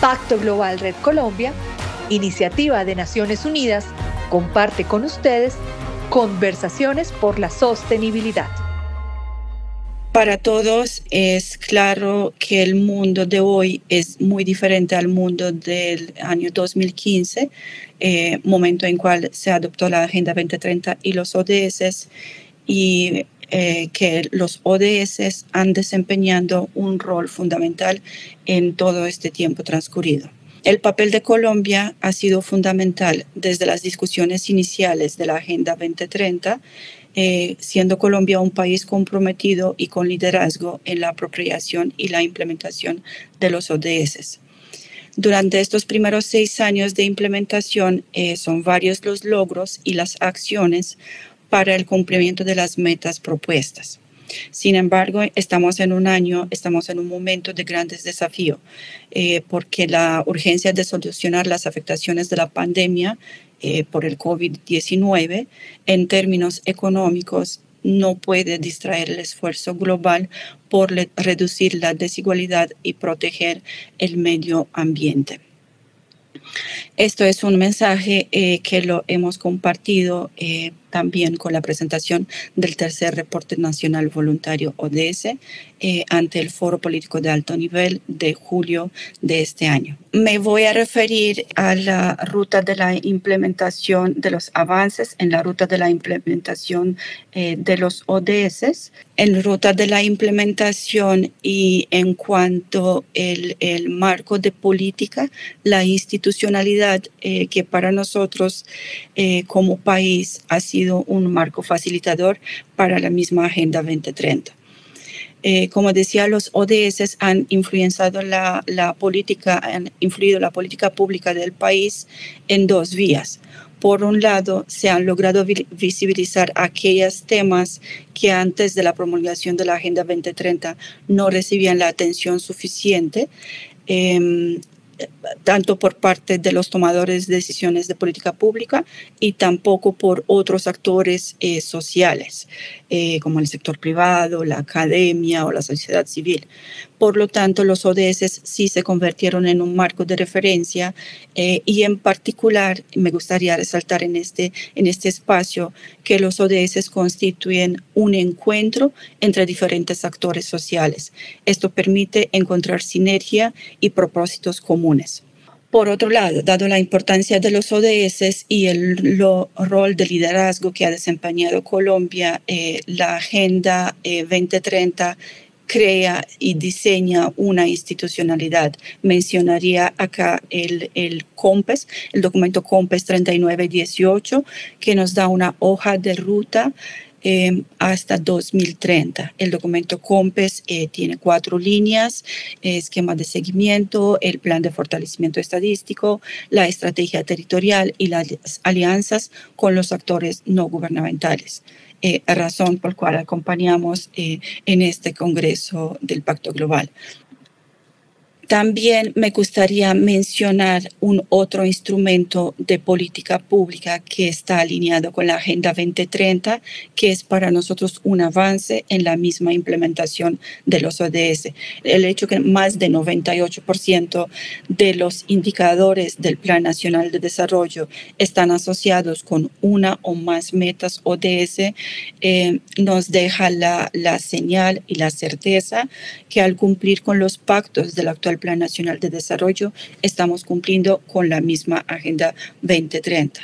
Pacto Global Red Colombia, iniciativa de Naciones Unidas, comparte con ustedes conversaciones por la sostenibilidad. Para todos es claro que el mundo de hoy es muy diferente al mundo del año 2015, eh, momento en cual se adoptó la Agenda 2030 y los ODS, y eh, que los ODS han desempeñado un rol fundamental en todo este tiempo transcurrido. El papel de Colombia ha sido fundamental desde las discusiones iniciales de la Agenda 2030 eh, siendo Colombia un país comprometido y con liderazgo en la apropiación y la implementación de los ODS. Durante estos primeros seis años de implementación eh, son varios los logros y las acciones para el cumplimiento de las metas propuestas. Sin embargo, estamos en un año, estamos en un momento de grandes desafíos, eh, porque la urgencia de solucionar las afectaciones de la pandemia eh, por el COVID-19 en términos económicos no puede distraer el esfuerzo global por reducir la desigualdad y proteger el medio ambiente. Esto es un mensaje eh, que lo hemos compartido eh, también con la presentación del tercer reporte nacional voluntario ODS eh, ante el Foro Político de Alto Nivel de julio de este año. Me voy a referir a la ruta de la implementación de los avances en la ruta de la implementación eh, de los ODS, en ruta de la implementación y en cuanto el, el marco de política, la institucionalidad eh, que para nosotros como país ha sido un marco facilitador para la misma Agenda 2030. Eh, como decía, los ODS han influenciado la, la, política, han influido la política pública del país en dos vías. Por un lado, se han logrado visibilizar aquellos temas que antes de la promulgación de la Agenda 2030 no recibían la atención suficiente. Eh, tanto por parte de los tomadores de decisiones de política pública y tampoco por otros actores eh, sociales, eh, como el sector privado, la academia o la sociedad civil. Por lo tanto, los ODS sí se convirtieron en un marco de referencia eh, y en particular me gustaría resaltar en este, en este espacio que los ODS constituyen un encuentro entre diferentes actores sociales. Esto permite encontrar sinergia y propósitos comunes. Por otro lado, dado la importancia de los ODS y el rol de liderazgo que ha desempeñado Colombia, eh, la Agenda 2030 crea y diseña una institucionalidad. Mencionaría acá el, el COMPES, el documento COMPES 3918, que nos da una hoja de ruta em, hasta 2030. El documento COMPES eh, tiene cuatro líneas, esquema de seguimiento, el plan de fortalecimiento estadístico, la estrategia territorial y las alianzas con los actores no gubernamentales eh, razón por la cual acompañamos eh, en este Congreso del Pacto Global. También me gustaría mencionar un otro instrumento de política pública que está alineado con la Agenda 2030, que es para nosotros un avance en la misma implementación de los ODS. El hecho que más de 98% de los indicadores del Plan Nacional de Desarrollo están asociados con una o más metas ODS eh, nos deja la, la señal y la certeza que al cumplir con los pactos del actual Plan Nacional de Desarrollo, estamos cumpliendo con la misma Agenda 2030.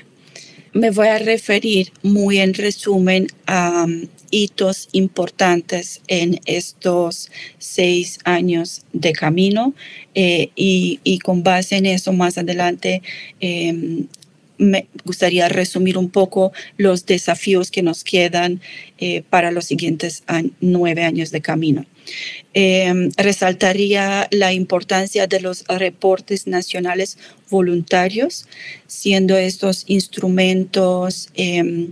Me voy a referir muy en resumen a um, hitos importantes en estos seis años de camino eh, y, con base en eso más adelante em, me gustaría resumir un poco los desafíos que nos quedan eh, para los siguientes nueve años de camino. Eh, resaltaría la importancia de los reportes nacionales voluntarios, siendo estos instrumentos eh,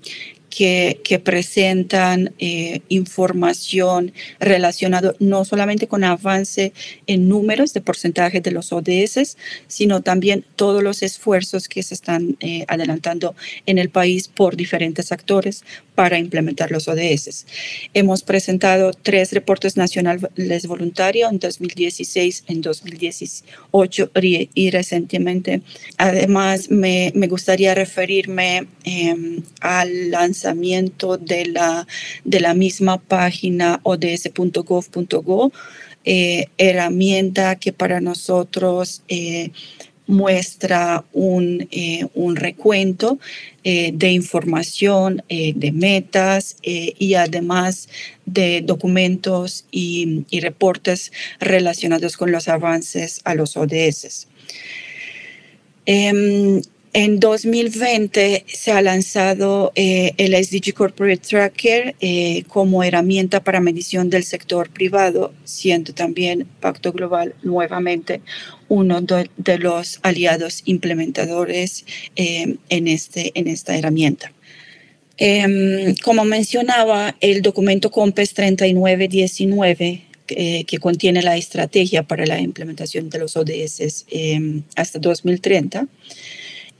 que, presentan eh, información relacionada no solamente con avance en números de porcentaje de los ODS, sino también todos los esfuerzos que se están eh, adelantando en el país por diferentes actores para implementar los ODS. Hemos presentado tres reportes nacionales voluntarios en 2016, en 2018 y, recientemente. Además, me, gustaría referirme em, al lanzamiento de la, de la misma página ods.gov.go, eh, herramienta que para nosotros eh, muestra un, eh, un recuento eh, de información, eh, de metas y además de documentos y, y, reportes relacionados con los avances a los ODS. En 2020 se ha lanzado eh, el SDG Corporate Tracker eh, como herramienta para medición del sector privado, siendo también Pacto Global nuevamente uno de, los aliados implementadores eh, en, este, en esta herramienta. Em, como mencionaba, el documento COMPES 3919 que contiene la estrategia para la implementación de los ODS em, hasta 2030,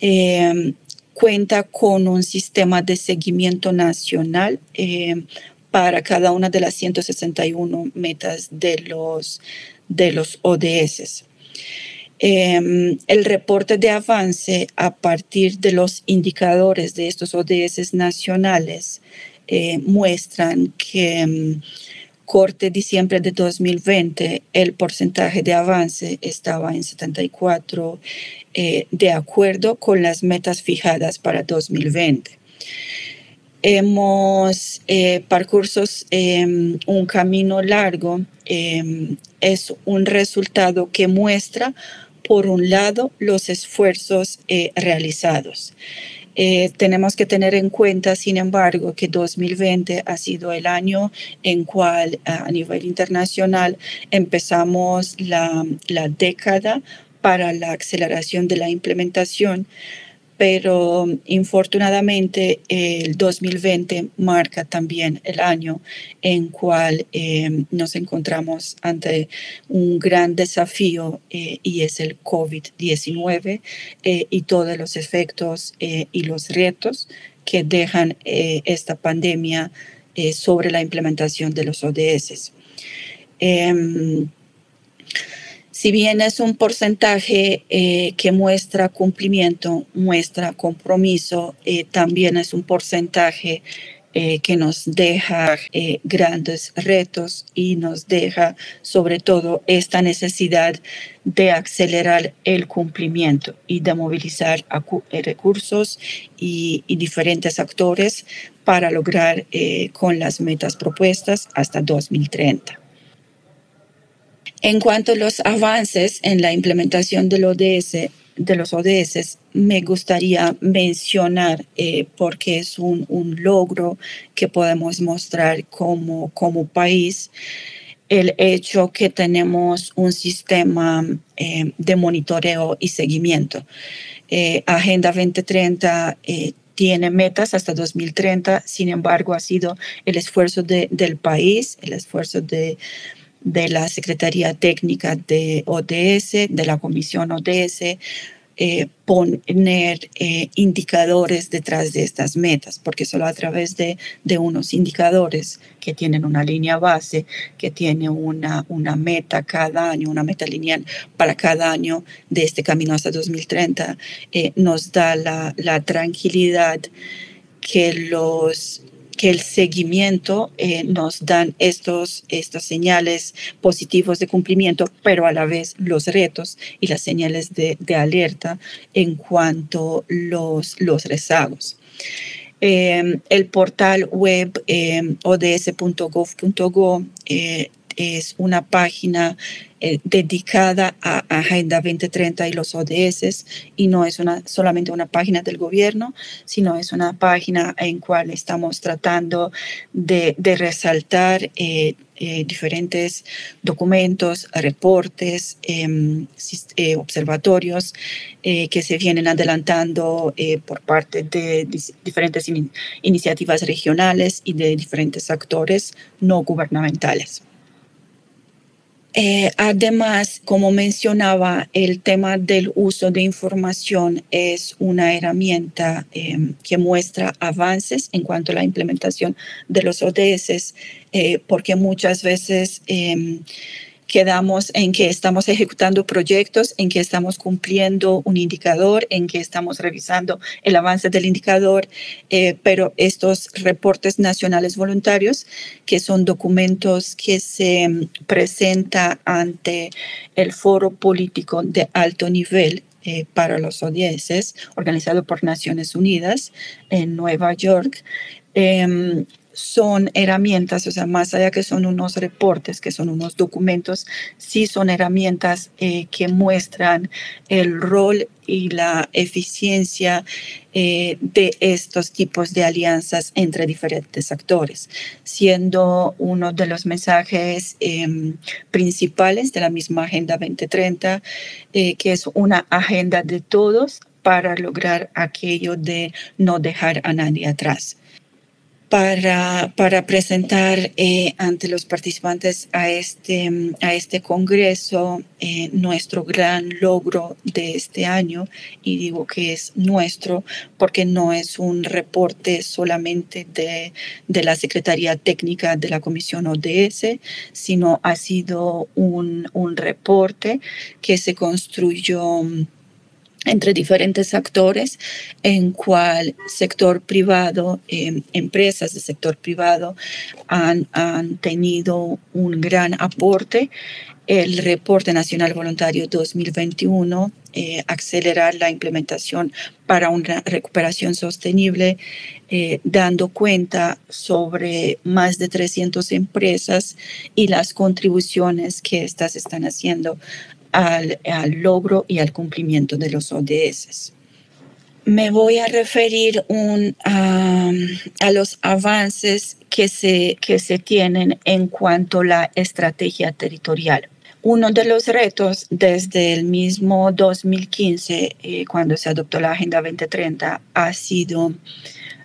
Em, cuenta con un sistema de seguimiento nacional em, para cada una de las 161 metas de los, de los ODS. Em, el reporte de avance a partir de los indicadores de estos ODS nacionales eh, muestran que corte diciembre de 2020, el porcentaje de avance estaba en 74, eh, de acuerdo con las metas fijadas para 2020. Hemos eh, percursos em, un camino largo, em, es un resultado que muestra, por un lado, los esfuerzos eh, realizados. Eh, tenemos que tener en cuenta, sin embargo, que 2020 ha sido el año en cual a nivel internacional empezamos la, la década para la aceleración de la implementación pero infortunadamente el 2020 marca también el año en cual eh, nos encontramos ante un gran desafío eh, y es el COVID-19 eh, y todos los efectos y los retos que dejan esta pandemia sobre la implementación de los ODS. Si bien es un porcentaje eh, que muestra cumplimiento, muestra compromiso, eh, también es un porcentaje eh, que nos deja grandes retos y nos deja sobre todo esta necesidad de acelerar el cumplimiento y de movilizar recursos y diferentes actores para lograr con las metas propuestas hasta 2030. En cuanto a los avances en la implementación de, ODS, de los ODS, me gustaría mencionar, eh, porque es un, logro que podemos mostrar como, como país, el hecho que tenemos un sistema eh, de monitoreo y seguimiento. Eh, Agenda 2030 tiene metas hasta 2030, sin embargo ha sido el esfuerzo del país, el esfuerzo de de la Secretaría Técnica de ODS, de la Comisión ODS, eh, poner eh, indicadores detrás de estas metas, porque solo a través de, de, unos indicadores que tienen una línea base, que tiene una, una meta cada año, una meta lineal para cada año de este camino hasta 2030, eh, nos da la, la tranquilidad que los que el seguimiento eh, nos dan estos, estas señales positivos de cumplimiento, pero a la vez los retos y las señales de, alerta en cuanto los, los rezagos. Em, el portal web eh, ods.gov.go es una página eh, dedicada a Agenda 2030 y los ODS y no es una, solamente una página del gobierno, sino es una página en cual estamos tratando de, resaltar eh, eh, diferentes documentos, reportes, em, observatorios que se vienen adelantando por parte de diferentes iniciativas regionales y de diferentes actores no gubernamentales. Eh, además, como mencionaba, el tema del uso de información es una herramienta em, que muestra avances en cuanto a la implementación de los ODS, eh, porque muchas veces em, quedamos en que estamos ejecutando proyectos, en que estamos cumpliendo un indicador, en que estamos revisando el avance del indicador, eh, pero estos reportes nacionales voluntarios, que son documentos que se presentan ante el foro político de alto nivel, eh, para los ODS, organizado por Naciones Unidas en Nueva York, em, son herramientas, o sea, más allá que son unos reportes, que son unos documentos, sí son herramientas eh, que muestran el rol y la eficiencia eh, de estos tipos de alianzas entre diferentes actores, siendo uno de los mensajes em, principales de la misma Agenda 2030, eh, que es una agenda de todos para lograr aquello de no dejar a nadie atrás para, para presentar eh, ante los participantes a este, a este congreso eh, nuestro gran logro de este año. Y digo que es nuestro porque no es un reporte solamente de, de la Secretaría Técnica de la Comisión ODS, sino ha sido un, un reporte que se construyó entre diferentes actores en cual sector privado, em, empresas del sector privado han, tenido un gran aporte. El reporte nacional voluntario 2021, eh, acelerar la implementación para una recuperación sostenible, eh, dando cuenta sobre más de 300 empresas y las contribuciones que estas están haciendo al, logro y al cumplimiento de los ODS. Me voy a referir a, los avances que se, que se tienen en cuanto a la estrategia territorial. Uno de los retos desde el mismo 2015, eh, cuando se adoptó la Agenda 2030, ha sido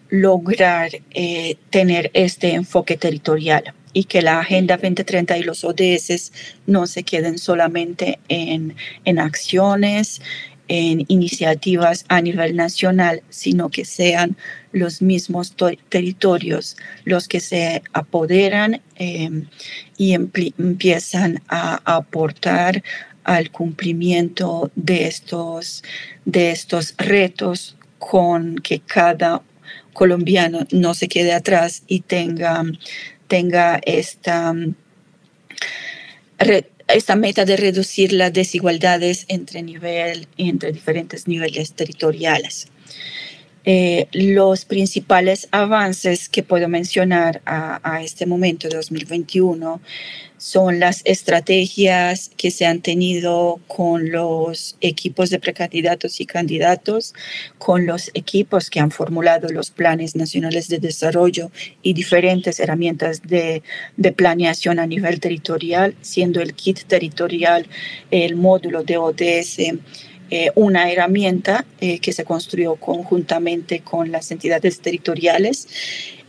lograr eh, tener este enfoque territorial y que la Agenda 2030 y los ODS no se queden solamente en, en acciones, en iniciativas a nivel nacional, sino que sean los mismos territorios los que se apoderan em, y empiezan a aportar al cumplimiento de estos, de estos retos con que cada colombiano no se quede atrás y tenga tenga esta, esta meta de reducir las desigualdades entre, nivel, entre diferentes niveles territoriales. Eh, los principales avances que puedo mencionar a, a este momento, 2021, son las estrategias que se han tenido con los equipos de precandidatos y candidatos, con los equipos que han formulado los planes nacionales de desarrollo y diferentes herramientas de, de planeación a nivel territorial, siendo el kit territorial el módulo de ODS. Eh, una herramienta eh, que se construyó conjuntamente con las entidades territoriales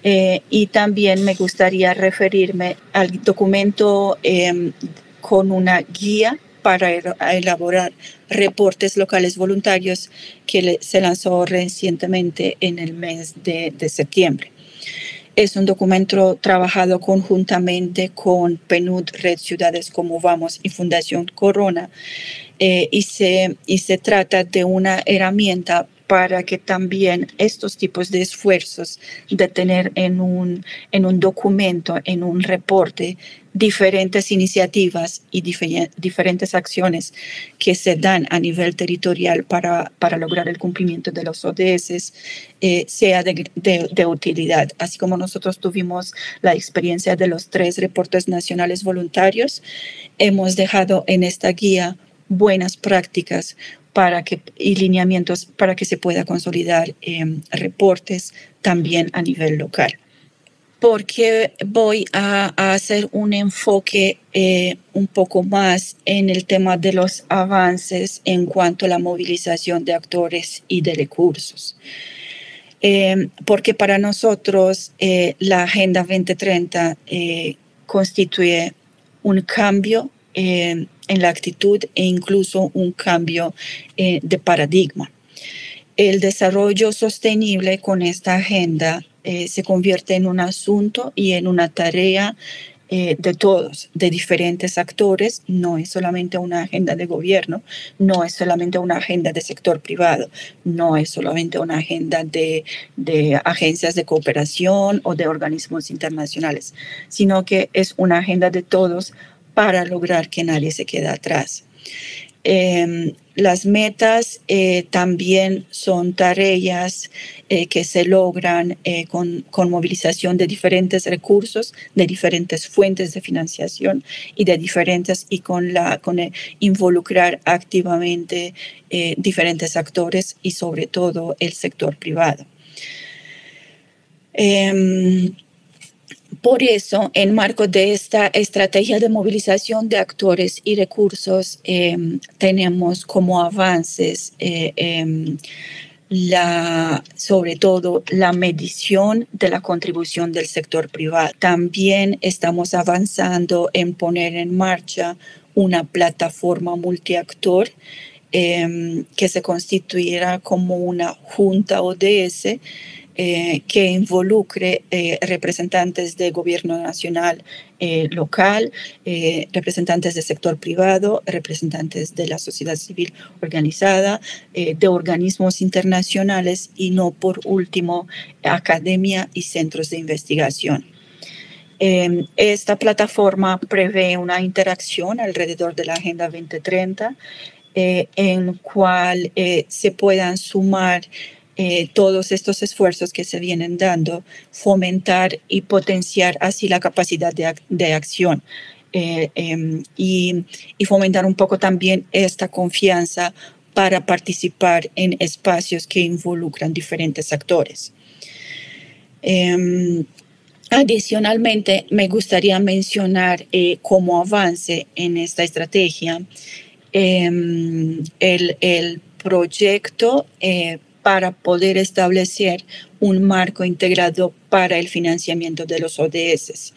eh, y también me gustaría referirme al documento em, con una guía para elaborar reportes locales voluntarios que se lanzó recientemente en el mes de, septiembre. Es un documento trabajado conjuntamente con PNUD, Red Ciudades como Vamos y Fundación Corona, eh, y, se, y se trata de una herramienta para que también estos tipos de esfuerzos de tener en un, en un documento, en un reporte, diferentes iniciativas y diferentes acciones que se dan a nivel territorial para, para lograr el cumplimiento de los ODS eh, sea de, de, utilidad. Así como nosotros tuvimos la experiencia de los tres reportes nacionales voluntarios, hemos dejado en esta guía buenas prácticas para que, y lineamientos para que se pueda consolidar em, reportes también a nivel local. Porque voy a, hacer un enfoque eh, un poco más en el tema de los avances en cuanto a la movilización de actores y de recursos. Em, porque para nosotros eh, la Agenda 2030 eh, constituye un cambio en la actitud e incluso un cambio de paradigma. El desarrollo sostenible con esta agenda se convierte en un asunto y en una tarea eh, de todos, de diferentes actores, no es solamente una agenda de gobierno, no es solamente una agenda de sector privado, no es solamente una agenda de, de agencias de cooperación o de organismos internacionales, sino que es una agenda de todos para lograr que nadie se quede atrás. Em, las metas eh, también son tareas eh, que se logran eh, con, movilización de diferentes recursos, de diferentes fuentes de financiación y de diferentes y con la con involucrar activamente diferentes actores y sobre todo el sector privado. Por eso, en marco de esta estrategia de movilización de actores y recursos, em, tenemos como avances eh, em, la, sobre todo la medición de la contribución del sector privado. También estamos avanzando en poner en marcha una plataforma multiactor em, que se constituirá como una junta ODS eh, que involucre eh, representantes de gobierno nacional, eh, local, representantes del sector privado, representantes de la sociedad civil organizada, de organismos internacionales y no por último academia y centros de investigación. Em, esta plataforma prevé una interacción alrededor de la Agenda 2030 en cual se puedan sumar eh, todos estos esfuerzos que se vienen dando, fomentar y potenciar así la capacidad de, acción eh, em, y, fomentar un poco también esta confianza para participar en espacios que involucran diferentes actores. Em, adicionalmente, me gustaría mencionar eh, como avance en esta estrategia em, el, el, proyecto para poder establecer un marco integrado para el financiamiento de los ODS.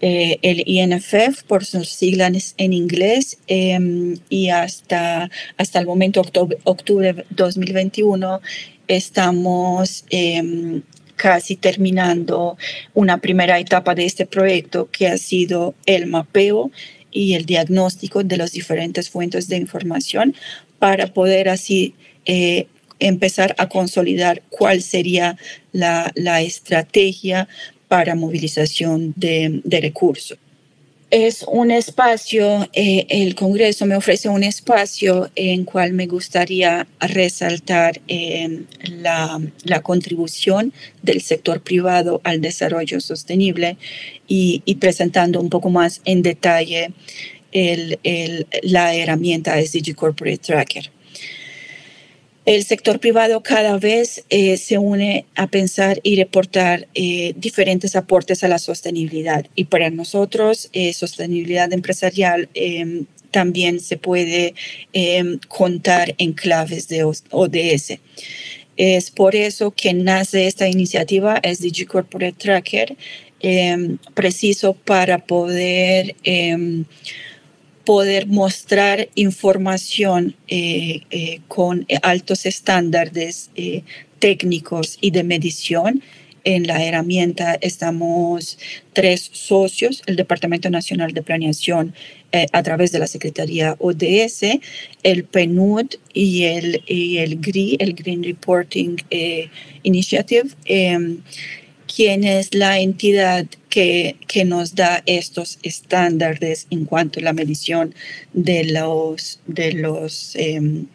Eh, el INFF, por sus siglas en inglés, em, y hasta, hasta el momento, octubre, octubre 2021, estamos em, casi terminando una primera etapa de este proyecto que ha sido el mapeo y el diagnóstico de las diferentes fuentes de información para poder así eh, empezar a consolidar cuál sería la, estrategia para movilización de, recursos. Es un espacio, eh, el Congreso me ofrece un espacio en cual me gustaría resaltar eh, la, contribución del sector privado al desarrollo sostenible y, presentando un poco más en detalle la herramienta SDG Corporate Tracker el sector privado cada vez eh, se une a pensar y reportar eh, diferentes aportes a la sostenibilidad. Y para nosotros, eh, sostenibilidad empresarial em, también se puede em, contar en claves de ODS. Es por eso que nace esta iniciativa SDG Corporate Tracker, em, preciso para poder poder mostrar información eh, eh, con altos estándares eh, técnicos y de medición. En la herramienta estamos tres socios, el Departamento Nacional de Planeación a través de la Secretaría ODS, el PNUD y el, y el GRI, el Green Reporting Initiative em, quién es la entidad que, que, nos da estos estándares en cuanto a la medición de los, de los em,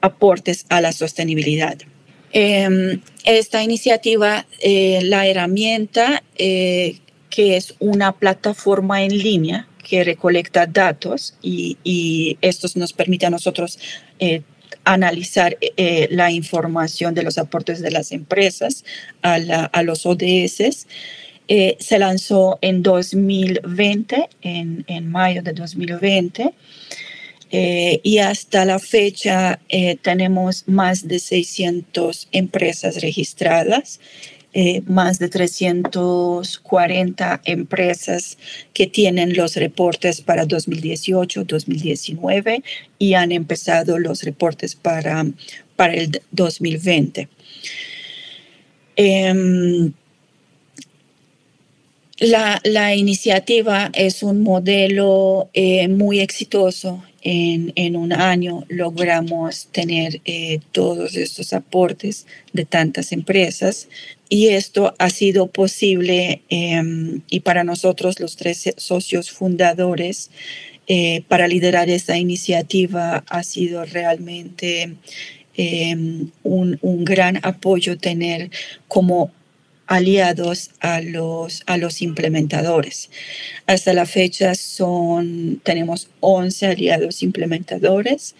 aportes a la sostenibilidad. Em, esta iniciativa, eh, la herramienta, eh, que es una plataforma en línea que recolecta datos y, y estos nos permite a nosotros eh, analizar eh, la información de los aportes de las empresas a, los ODS. Eh, se lanzó en 2020, en, mayo de 2020, eh, y hasta la fecha tenemos más de 600 empresas registradas eh, más de 340 empresas que tienen los reportes para 2018, 2019 y han empezado los reportes para, para el 2020. Em, la, la, iniciativa es un modelo eh, muy exitoso. En, en, un año logramos tener eh, todos estos aportes de tantas empresas y esto ha sido posible em, y para nosotros los tres socios fundadores eh, para liderar esta iniciativa ha sido realmente em, un, un gran apoyo tener como aliados a los, a los implementadores. Hasta la fecha son, tenemos 11 aliados implementadores.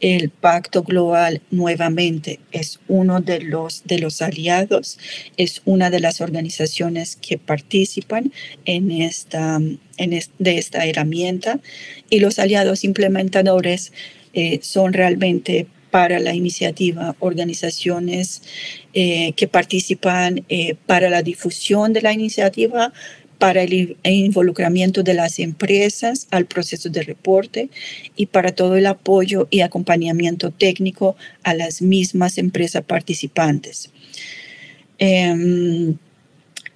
El Pacto Global nuevamente es uno de los, de los aliados, es una de las organizaciones que participan en esta, en de esta herramienta y los aliados implementadores eh, son realmente para la iniciativa, organizaciones eh, que participan eh, para la difusión de la iniciativa, para el involucramiento de las empresas al proceso de reporte y para todo el apoyo y acompañamiento técnico a las mismas empresas participantes. Em,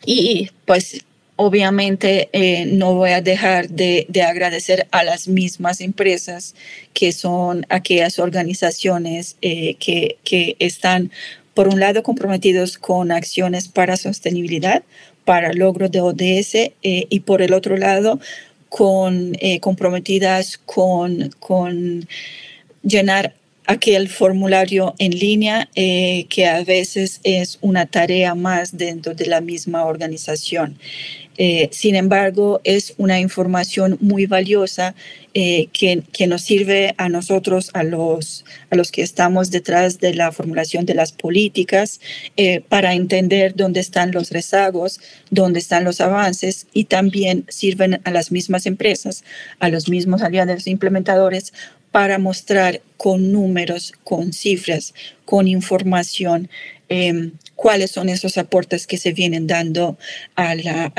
y pues Obviamente eh, no voy a dejar de, agradecer a las mismas empresas que son aquellas organizaciones eh, que, están, por un lado, comprometidos con acciones para sostenibilidad, para logro de ODS eh, y por el otro lado, con, comprometidas con, con llenar aquel formulario en línea que a veces es una tarea más dentro de la misma organización. Eh, sin embargo, es una información muy valiosa eh, que, que, nos sirve a nosotros, a los, a los que estamos detrás de la formulación de las políticas, eh, para entender dónde están los rezagos, dónde están los avances y también sirven a las mismas empresas, a los mismos aliados implementadores para mostrar con números, con cifras, con información Em, cuáles son esos aportes que se vienen dando a la,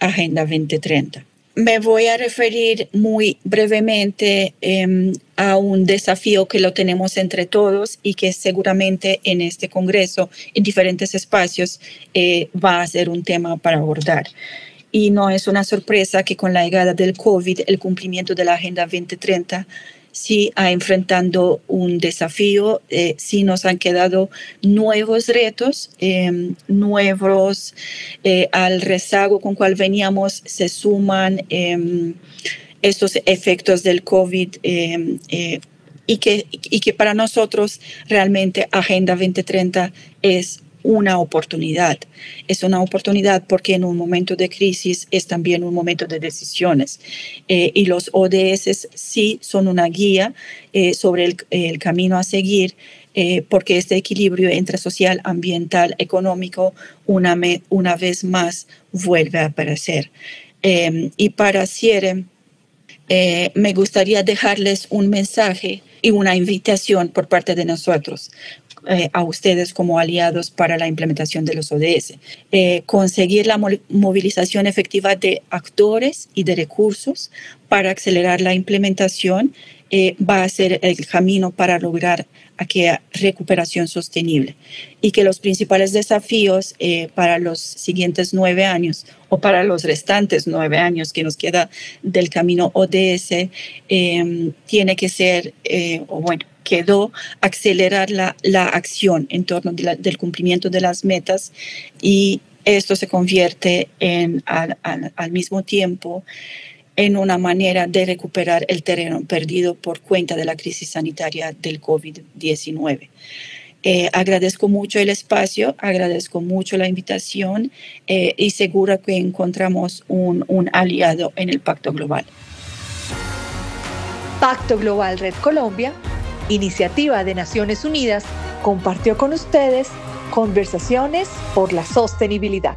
Agenda 2030. Me voy a referir muy brevemente em, a un desafío que lo tenemos entre todos y que seguramente en este Congreso, en diferentes espacios, eh, va a ser un tema para abordar. Y no es una sorpresa que con la llegada del COVID, el cumplimiento de la Agenda 2030 sí ha enfrentando un desafío, eh, sí nos han quedado nuevos retos, em, nuevos eh, al rezago con cual veníamos, se suman em, estos efectos del COVID. Em, eh, y que, y que para nosotros realmente Agenda 2030 es una oportunidad. Es una oportunidad porque en un momento de crisis es también un momento de decisiones. Eh, y los ODS sí son una guía eh, sobre el, camino a seguir. Eh, porque este equilibrio entre social, ambiental, económico, una, una vez más vuelve a aparecer. y para cierre, me gustaría dejarles un mensaje y una invitación por parte de nosotros. Eh, a ustedes como aliados para la implementación de los ODS. Eh, conseguir la movilización efectiva de actores y de recursos para acelerar la implementación eh, va a ser el camino para lograr aquella recuperación sostenible y que los principales desafíos para los siguientes nueve años o para los restantes nueve años que nos queda del camino ODS tiene que ser, o bueno, quedó acelerar la, la acción en torno del cumplimiento de las metas y esto se convierte en, al, al, mismo tiempo en una manera de recuperar el terreno perdido por cuenta de la crisis sanitaria del COVID-19. Eh, agradezco mucho el espacio, agradezco mucho la invitación eh, y seguro que encontramos un, un aliado en el Pacto Global. Pacto Global Red Colombia Iniciativa de Naciones Unidas, compartió con ustedes conversaciones por la sostenibilidad.